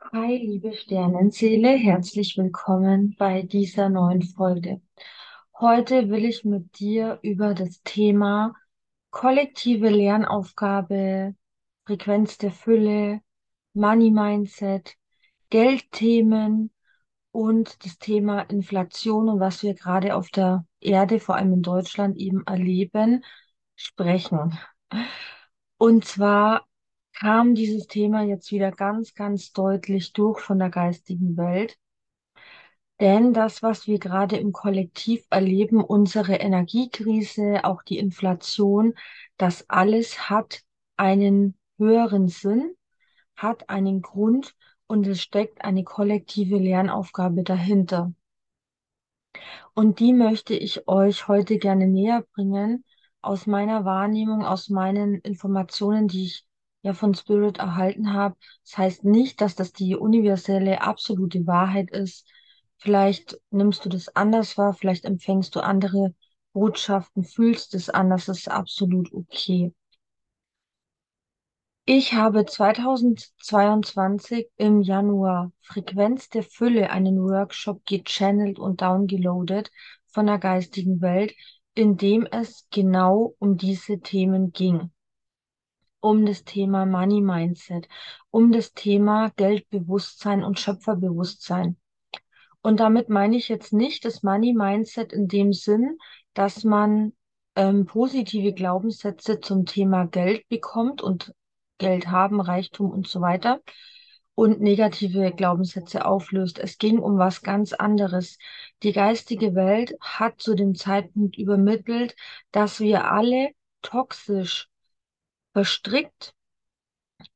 Hi, liebe Sternenseele, herzlich willkommen bei dieser neuen Folge. Heute will ich mit dir über das Thema kollektive Lernaufgabe, Frequenz der Fülle, Money Mindset, Geldthemen und das Thema Inflation und was wir gerade auf der Erde, vor allem in Deutschland, eben erleben, sprechen. Und zwar kam dieses Thema jetzt wieder ganz, ganz deutlich durch von der geistigen Welt. Denn das, was wir gerade im Kollektiv erleben, unsere Energiekrise, auch die Inflation, das alles hat einen höheren Sinn, hat einen Grund und es steckt eine kollektive Lernaufgabe dahinter. Und die möchte ich euch heute gerne näher bringen, aus meiner Wahrnehmung, aus meinen Informationen, die ich ja von Spirit erhalten habe. Das heißt nicht, dass das die universelle, absolute Wahrheit ist. Vielleicht nimmst du das anders wahr, vielleicht empfängst du andere Botschaften, fühlst es anders, ist absolut okay. Ich habe 2022 im Januar Frequenz der Fülle einen Workshop gechannelt und downgeloadet von der geistigen Welt, in dem es genau um diese Themen ging. Um das Thema Money Mindset, um das Thema Geldbewusstsein und Schöpferbewusstsein. Und damit meine ich jetzt nicht das Money Mindset in dem Sinn, dass man ähm, positive Glaubenssätze zum Thema Geld bekommt und Geld haben, Reichtum und so weiter und negative Glaubenssätze auflöst. Es ging um was ganz anderes. Die geistige Welt hat zu dem Zeitpunkt übermittelt, dass wir alle toxisch verstrickt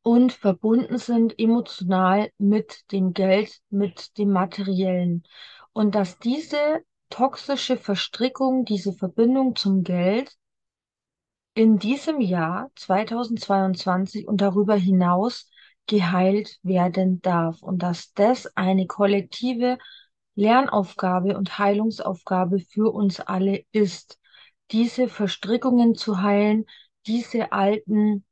und verbunden sind emotional mit dem Geld, mit dem Materiellen. Und dass diese toxische Verstrickung, diese Verbindung zum Geld in diesem Jahr 2022 und darüber hinaus geheilt werden darf und dass das eine kollektive Lernaufgabe und Heilungsaufgabe für uns alle ist, diese Verstrickungen zu heilen, diese alten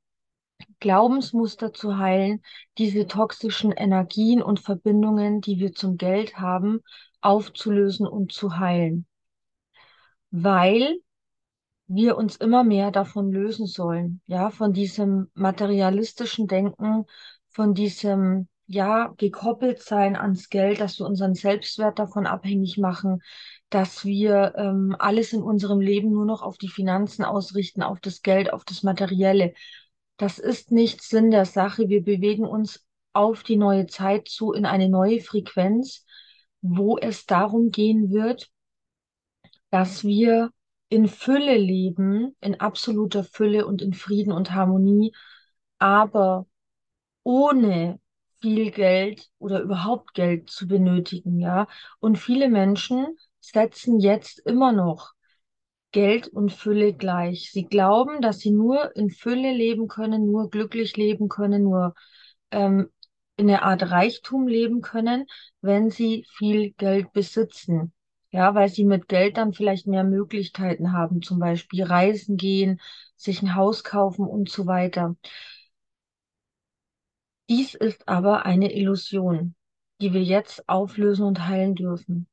Glaubensmuster zu heilen, diese toxischen Energien und Verbindungen, die wir zum Geld haben, aufzulösen und zu heilen. Weil wir uns immer mehr davon lösen sollen, ja, von diesem materialistischen Denken, von diesem, ja, gekoppelt sein ans Geld, dass wir unseren Selbstwert davon abhängig machen, dass wir ähm, alles in unserem Leben nur noch auf die Finanzen ausrichten, auf das Geld, auf das Materielle. Das ist nicht Sinn der Sache. Wir bewegen uns auf die neue Zeit zu, in eine neue Frequenz, wo es darum gehen wird, dass wir in Fülle leben, in absoluter Fülle und in Frieden und Harmonie, aber ohne viel Geld oder überhaupt Geld zu benötigen, ja. Und viele Menschen setzen jetzt immer noch Geld und Fülle gleich. Sie glauben, dass sie nur in Fülle leben können, nur glücklich leben können, nur ähm, in einer Art Reichtum leben können, wenn sie viel Geld besitzen. Ja, weil sie mit Geld dann vielleicht mehr Möglichkeiten haben, zum Beispiel reisen gehen, sich ein Haus kaufen und so weiter. Dies ist aber eine Illusion, die wir jetzt auflösen und heilen dürfen.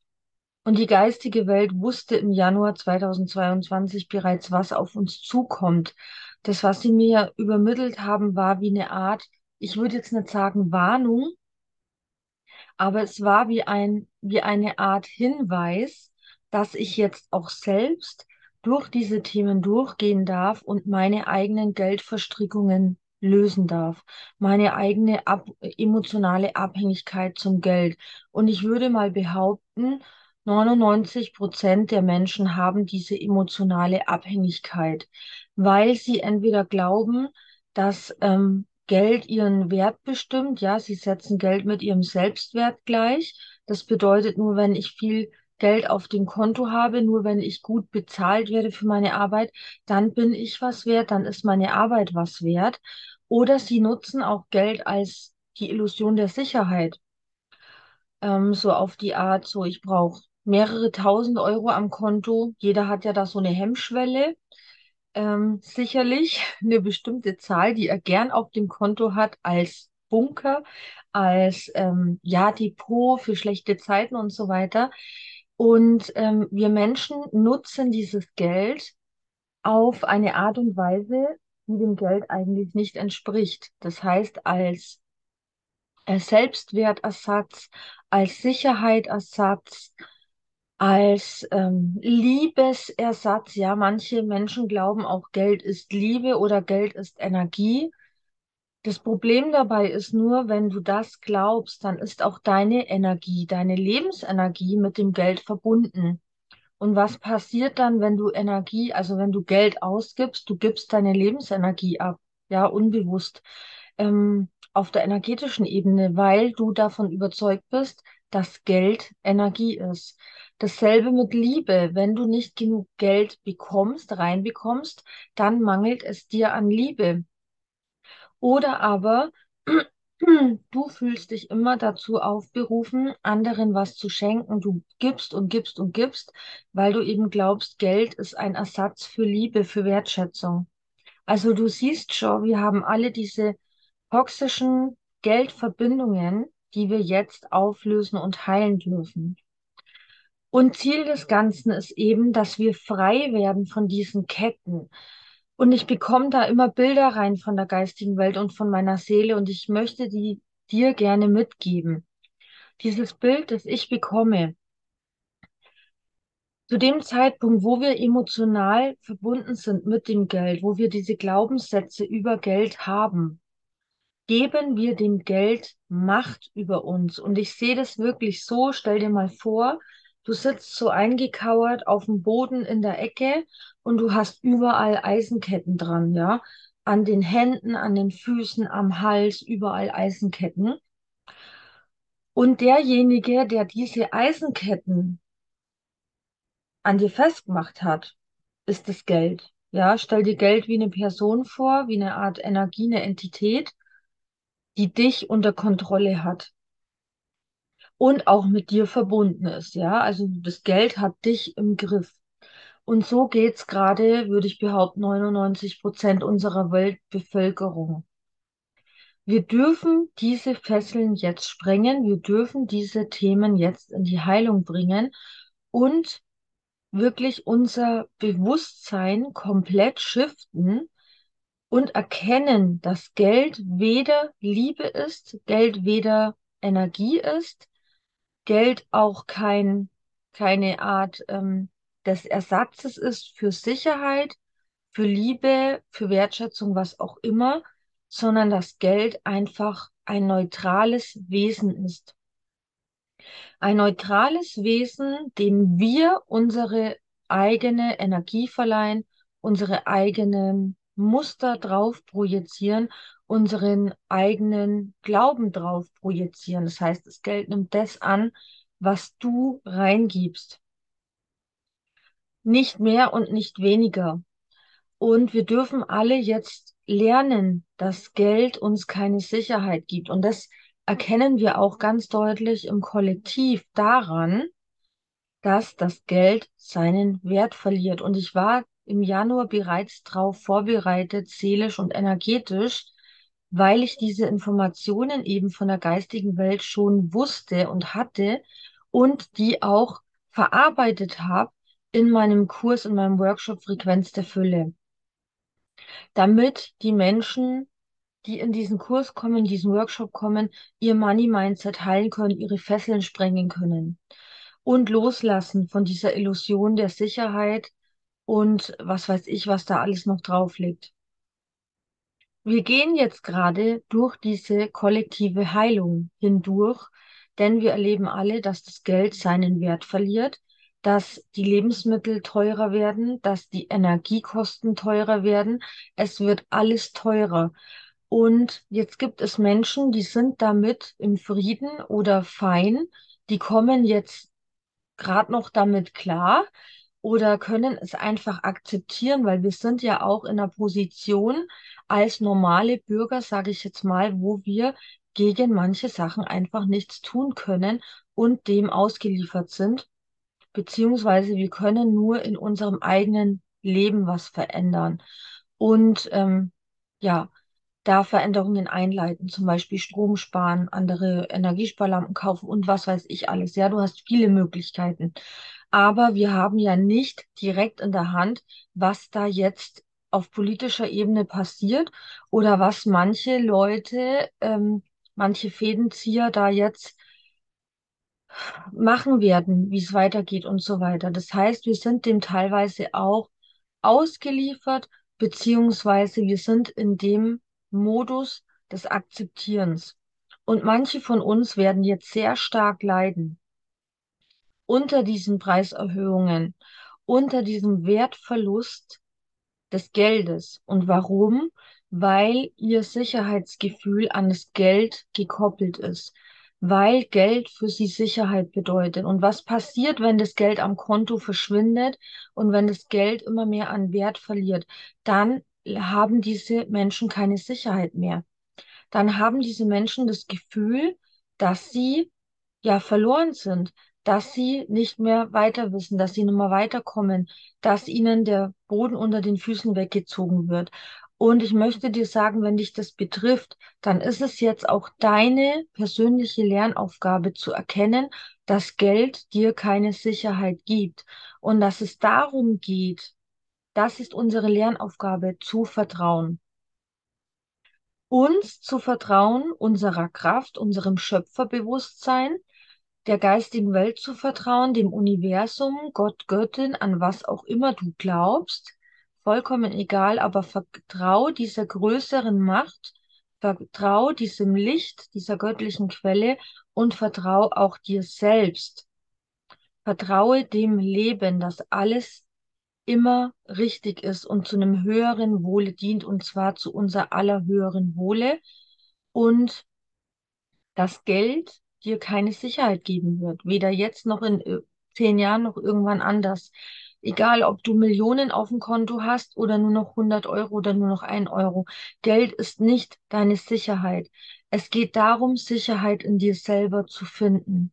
Und die geistige Welt wusste im Januar 2022 bereits, was auf uns zukommt. Das, was sie mir übermittelt haben, war wie eine Art, ich würde jetzt nicht sagen Warnung, aber es war wie ein, wie eine Art Hinweis, dass ich jetzt auch selbst durch diese Themen durchgehen darf und meine eigenen Geldverstrickungen lösen darf, meine eigene ab emotionale Abhängigkeit zum Geld. Und ich würde mal behaupten, 99 Prozent der Menschen haben diese emotionale Abhängigkeit, weil sie entweder glauben, dass ähm, Geld ihren Wert bestimmt. Ja, sie setzen Geld mit ihrem Selbstwert gleich. Das bedeutet, nur wenn ich viel Geld auf dem Konto habe, nur wenn ich gut bezahlt werde für meine Arbeit, dann bin ich was wert, dann ist meine Arbeit was wert. Oder sie nutzen auch Geld als die Illusion der Sicherheit. Ähm, so auf die Art, so ich brauche mehrere tausend Euro am Konto. Jeder hat ja da so eine Hemmschwelle. Ähm, sicherlich eine bestimmte Zahl, die er gern auf dem Konto hat als Bunker, als ähm, ja, Depot für schlechte Zeiten und so weiter. Und ähm, wir Menschen nutzen dieses Geld auf eine Art und Weise, die dem Geld eigentlich nicht entspricht. Das heißt, als äh, Selbstwertersatz, als Sicherheitsersatz, als ähm, Liebesersatz. Ja, manche Menschen glauben auch, Geld ist Liebe oder Geld ist Energie. Das Problem dabei ist nur, wenn du das glaubst, dann ist auch deine Energie, deine Lebensenergie mit dem Geld verbunden. Und was passiert dann, wenn du Energie, also wenn du Geld ausgibst, du gibst deine Lebensenergie ab, ja, unbewusst, ähm, auf der energetischen Ebene, weil du davon überzeugt bist, dass Geld Energie ist. Dasselbe mit Liebe. Wenn du nicht genug Geld bekommst, reinbekommst, dann mangelt es dir an Liebe. Oder aber du fühlst dich immer dazu aufberufen, anderen was zu schenken. Du gibst und gibst und gibst, weil du eben glaubst, Geld ist ein Ersatz für Liebe, für Wertschätzung. Also du siehst schon, wir haben alle diese toxischen Geldverbindungen, die wir jetzt auflösen und heilen dürfen. Und Ziel des Ganzen ist eben, dass wir frei werden von diesen Ketten. Und ich bekomme da immer Bilder rein von der geistigen Welt und von meiner Seele und ich möchte die dir gerne mitgeben. Dieses Bild, das ich bekomme, zu dem Zeitpunkt, wo wir emotional verbunden sind mit dem Geld, wo wir diese Glaubenssätze über Geld haben, geben wir dem Geld Macht über uns. Und ich sehe das wirklich so, stell dir mal vor, du sitzt so eingekauert auf dem Boden in der Ecke und du hast überall Eisenketten dran, ja. An den Händen, an den Füßen, am Hals, überall Eisenketten. Und derjenige, der diese Eisenketten an dir festgemacht hat, ist das Geld. Ja, stell dir Geld wie eine Person vor, wie eine Art Energie, eine Entität die dich unter Kontrolle hat und auch mit dir verbunden ist, ja. Also das Geld hat dich im Griff. Und so geht's gerade, würde ich behaupten, 99 Prozent unserer Weltbevölkerung. Wir dürfen diese Fesseln jetzt sprengen, wir dürfen diese Themen jetzt in die Heilung bringen und wirklich unser Bewusstsein komplett shiften und erkennen, dass Geld weder Liebe ist, Geld weder Energie ist, Geld auch kein, keine Art ähm, des Ersatzes ist für Sicherheit, für Liebe, für Wertschätzung, was auch immer, sondern dass Geld einfach ein neutrales Wesen ist. Ein neutrales Wesen, dem wir unsere eigene Energie verleihen, unsere eigenen Muster drauf projizieren, unseren eigenen Glauben drauf projizieren. Das heißt, das Geld nimmt das an, was du reingibst. Nicht mehr und nicht weniger. Und wir dürfen alle jetzt lernen, dass Geld uns keine Sicherheit gibt. Und das erkennen wir auch ganz deutlich im Kollektiv daran, dass das Geld seinen Wert verliert. Und ich war im Januar bereits darauf vorbereitet, seelisch und energetisch, weil ich diese Informationen eben von der geistigen Welt schon wusste und hatte und die auch verarbeitet habe in meinem Kurs, in meinem Workshop Frequenz der Fülle. Damit die Menschen, die in diesen Kurs kommen, in diesen Workshop kommen, ihr Money Mindset heilen können, ihre Fesseln sprengen können und loslassen von dieser Illusion der Sicherheit, und was weiß ich, was da alles noch drauf liegt. Wir gehen jetzt gerade durch diese kollektive Heilung hindurch, denn wir erleben alle, dass das Geld seinen Wert verliert, dass die Lebensmittel teurer werden, dass die Energiekosten teurer werden. Es wird alles teurer. Und jetzt gibt es Menschen, die sind damit im Frieden oder fein, die kommen jetzt gerade noch damit klar, oder können es einfach akzeptieren, weil wir sind ja auch in einer Position als normale Bürger, sage ich jetzt mal, wo wir gegen manche Sachen einfach nichts tun können und dem ausgeliefert sind, beziehungsweise wir können nur in unserem eigenen Leben was verändern. Und ähm, ja, da Veränderungen einleiten, zum Beispiel Strom sparen, andere Energiesparlampen kaufen und was weiß ich alles. Ja, du hast viele Möglichkeiten. Aber wir haben ja nicht direkt in der Hand, was da jetzt auf politischer Ebene passiert oder was manche Leute, ähm, manche Fädenzieher da jetzt machen werden, wie es weitergeht und so weiter. Das heißt, wir sind dem teilweise auch ausgeliefert, beziehungsweise wir sind in dem Modus des Akzeptierens. Und manche von uns werden jetzt sehr stark leiden unter diesen Preiserhöhungen, unter diesem Wertverlust des Geldes. Und warum? Weil ihr Sicherheitsgefühl an das Geld gekoppelt ist weil Geld für sie Sicherheit bedeutet. Und was passiert, wenn das Geld am Konto verschwindet und wenn das Geld immer mehr an Wert verliert? Dann haben diese Menschen keine Sicherheit mehr. Dann haben diese Menschen das Gefühl, dass sie ja verloren sind, dass sie nicht mehr weiter wissen, dass sie nicht mehr weiterkommen, dass ihnen der Boden unter den Füßen weggezogen wird. Und ich möchte dir sagen, wenn dich das betrifft, dann ist es jetzt auch deine persönliche Lernaufgabe zu erkennen, dass Geld dir keine Sicherheit gibt und dass es darum geht, das ist unsere Lernaufgabe, zu vertrauen. Uns zu vertrauen, unserer Kraft, unserem Schöpferbewusstsein, der geistigen Welt zu vertrauen, dem Universum, Gott, Göttin, an was auch immer du glaubst vollkommen egal, aber vertrau dieser größeren Macht, vertrau diesem Licht, dieser göttlichen Quelle und vertrau auch dir selbst. Vertraue dem Leben, dass alles immer richtig ist und zu einem höheren Wohle dient, und zwar zu unser aller höheren Wohle. Und das Geld dir keine Sicherheit geben wird, weder jetzt noch in äh, zehn Jahren noch irgendwann anders. Egal, ob du Millionen auf dem Konto hast oder nur noch 100 Euro oder nur noch ein Euro. Geld ist nicht deine Sicherheit. Es geht darum, Sicherheit in dir selber zu finden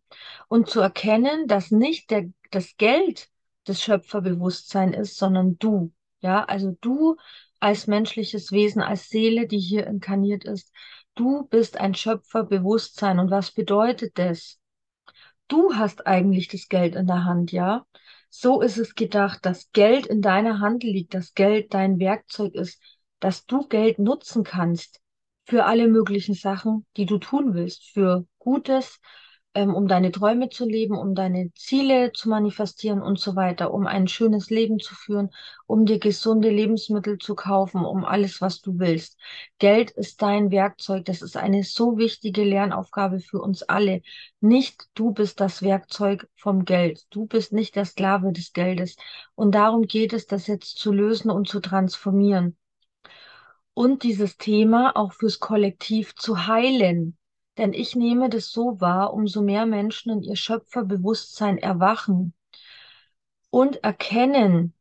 und zu erkennen, dass nicht der, das Geld das Schöpferbewusstsein ist, sondern du. Ja, also du als menschliches Wesen, als Seele, die hier inkarniert ist. Du bist ein Schöpferbewusstsein. Und was bedeutet das? Du hast eigentlich das Geld in der Hand, ja? So ist es gedacht, dass Geld in deiner Hand liegt, dass Geld dein Werkzeug ist, dass du Geld nutzen kannst für alle möglichen Sachen, die du tun willst, für Gutes, ähm, um deine Träume zu leben, um deine Ziele zu manifestieren und so weiter, um ein schönes Leben zu führen, um dir gesunde Lebensmittel zu kaufen, um alles, was du willst. Geld ist dein Werkzeug. Das ist eine so wichtige Lernaufgabe für uns alle. Nicht du bist das Werkzeug vom Geld. Du bist nicht der Sklave des Geldes. Und darum geht es, das jetzt zu lösen und zu transformieren. Und dieses Thema auch fürs Kollektiv zu heilen. Denn ich nehme das so wahr, umso mehr Menschen in ihr Schöpferbewusstsein erwachen und erkennen,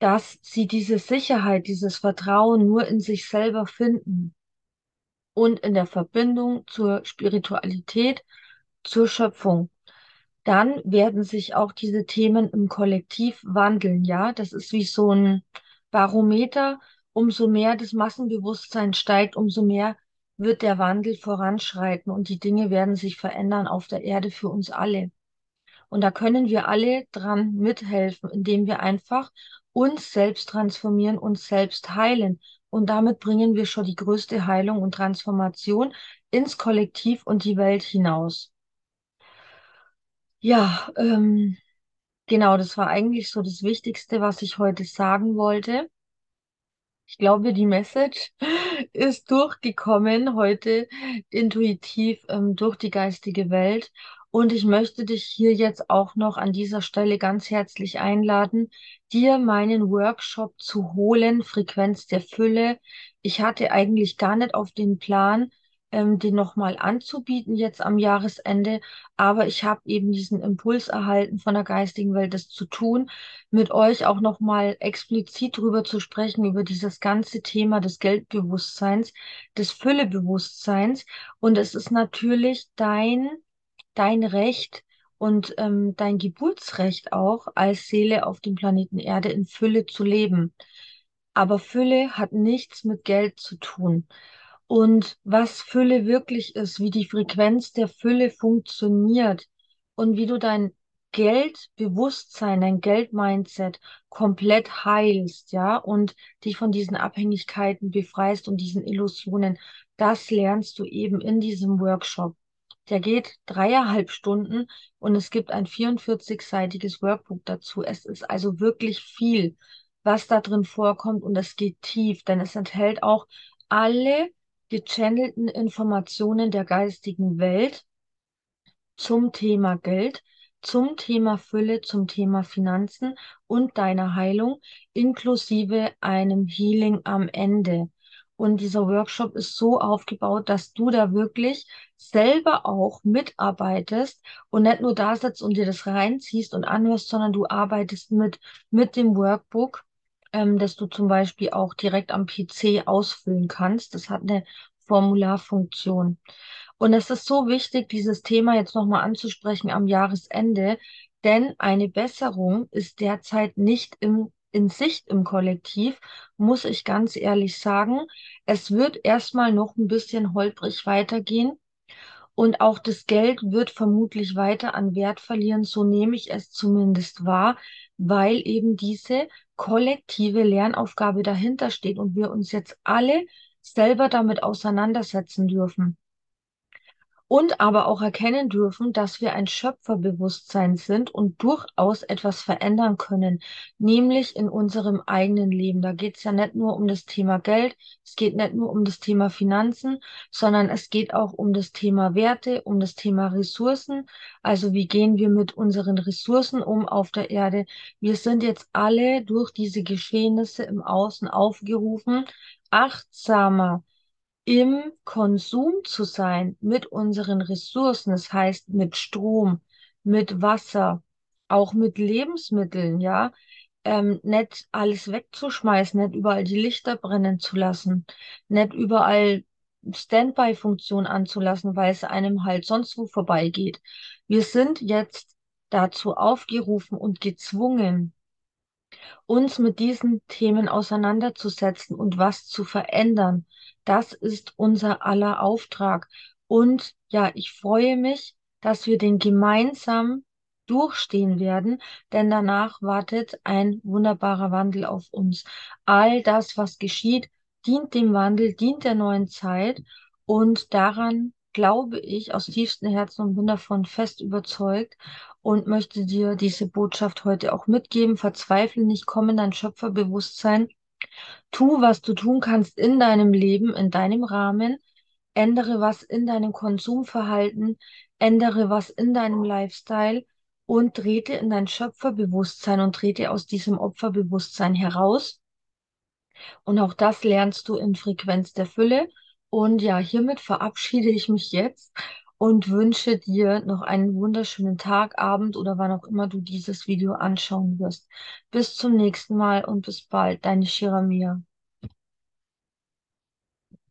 dass sie diese Sicherheit, dieses Vertrauen nur in sich selber finden und in der Verbindung zur Spiritualität, zur Schöpfung. Dann werden sich auch diese Themen im Kollektiv wandeln, ja. Das ist wie so ein Barometer. Umso mehr das Massenbewusstsein steigt, umso mehr wird der Wandel voranschreiten und die Dinge werden sich verändern auf der Erde für uns alle. Und da können wir alle dran mithelfen, indem wir einfach uns selbst transformieren, uns selbst heilen. Und damit bringen wir schon die größte Heilung und Transformation ins Kollektiv und die Welt hinaus. Ja, ähm, genau, das war eigentlich so das Wichtigste, was ich heute sagen wollte. Ich glaube, die Message ist durchgekommen heute intuitiv ähm, durch die geistige Welt. Und ich möchte dich hier jetzt auch noch an dieser Stelle ganz herzlich einladen, dir meinen Workshop zu holen, Frequenz der Fülle. Ich hatte eigentlich gar nicht auf den Plan, ähm, den nochmal anzubieten jetzt am Jahresende. Aber ich habe eben diesen Impuls erhalten von der geistigen Welt, das zu tun, mit euch auch nochmal explizit drüber zu sprechen, über dieses ganze Thema des Geldbewusstseins, des Füllebewusstseins. Und es ist natürlich dein, dein Recht, und ähm, dein Geburtsrecht auch als Seele auf dem Planeten Erde in Fülle zu leben. Aber Fülle hat nichts mit Geld zu tun. Und was Fülle wirklich ist, wie die Frequenz der Fülle funktioniert und wie du dein Geldbewusstsein, dein Geldmindset komplett heilst, ja, und dich von diesen Abhängigkeiten befreist und diesen Illusionen, das lernst du eben in diesem Workshop. Der geht dreieinhalb Stunden und es gibt ein 44-seitiges Workbook dazu. Es ist also wirklich viel, was da drin vorkommt und es geht tief, denn es enthält auch alle gechannelten Informationen der geistigen Welt zum Thema Geld, zum Thema Fülle, zum Thema Finanzen und deiner Heilung, inklusive einem Healing am Ende. Und dieser Workshop ist so aufgebaut, dass du da wirklich selber auch mitarbeitest und nicht nur da sitzt und dir das reinziehst und anhörst, sondern du arbeitest mit, mit dem Workbook, ähm, das du zum Beispiel auch direkt am PC ausfüllen kannst. Das hat eine Formularfunktion. Und es ist so wichtig, dieses Thema jetzt nochmal anzusprechen am Jahresende, denn eine Besserung ist derzeit nicht im, in Sicht im Kollektiv, muss ich ganz ehrlich sagen. Es wird erstmal noch ein bisschen holprig weitergehen. Und auch das Geld wird vermutlich weiter an Wert verlieren, so nehme ich es zumindest wahr, weil eben diese kollektive Lernaufgabe dahinter steht und wir uns jetzt alle selber damit auseinandersetzen dürfen und aber auch erkennen dürfen, dass wir ein Schöpferbewusstsein sind und durchaus etwas verändern können, nämlich in unserem eigenen Leben. Da geht es ja nicht nur um das Thema Geld, es geht nicht nur um das Thema Finanzen, sondern es geht auch um das Thema Werte, um das Thema Ressourcen. Also wie gehen wir mit unseren Ressourcen um auf der Erde? Wir sind jetzt alle durch diese Geschehnisse im Außen aufgerufen, achtsamer im Konsum zu sein mit unseren Ressourcen, das heißt mit Strom, mit Wasser, auch mit Lebensmitteln, ja, ähm, nicht alles wegzuschmeißen, nicht überall die Lichter brennen zu lassen, nicht überall Standby-Funktion anzulassen, weil es einem halt sonst wo vorbeigeht. Wir sind jetzt dazu aufgerufen und gezwungen, uns mit diesen Themen auseinanderzusetzen und was zu verändern. Das ist unser aller Auftrag. Und ja, ich freue mich, dass wir den gemeinsam durchstehen werden, denn danach wartet ein wunderbarer Wandel auf uns. All das, was geschieht, dient dem Wandel, dient der neuen Zeit und daran glaube ich aus tiefstem Herzen und bin davon fest überzeugt und möchte dir diese Botschaft heute auch mitgeben. Verzweifle nicht, komm in dein Schöpferbewusstsein. Tu, was du tun kannst in deinem Leben, in deinem Rahmen. Ändere was in deinem Konsumverhalten, ändere was in deinem Lifestyle und trete in dein Schöpferbewusstsein und trete aus diesem Opferbewusstsein heraus. Und auch das lernst du in Frequenz der Fülle. Und ja, hiermit verabschiede ich mich jetzt und wünsche dir noch einen wunderschönen Tag, Abend oder wann auch immer du dieses Video anschauen wirst. Bis zum nächsten Mal und bis bald, deine Shiramia.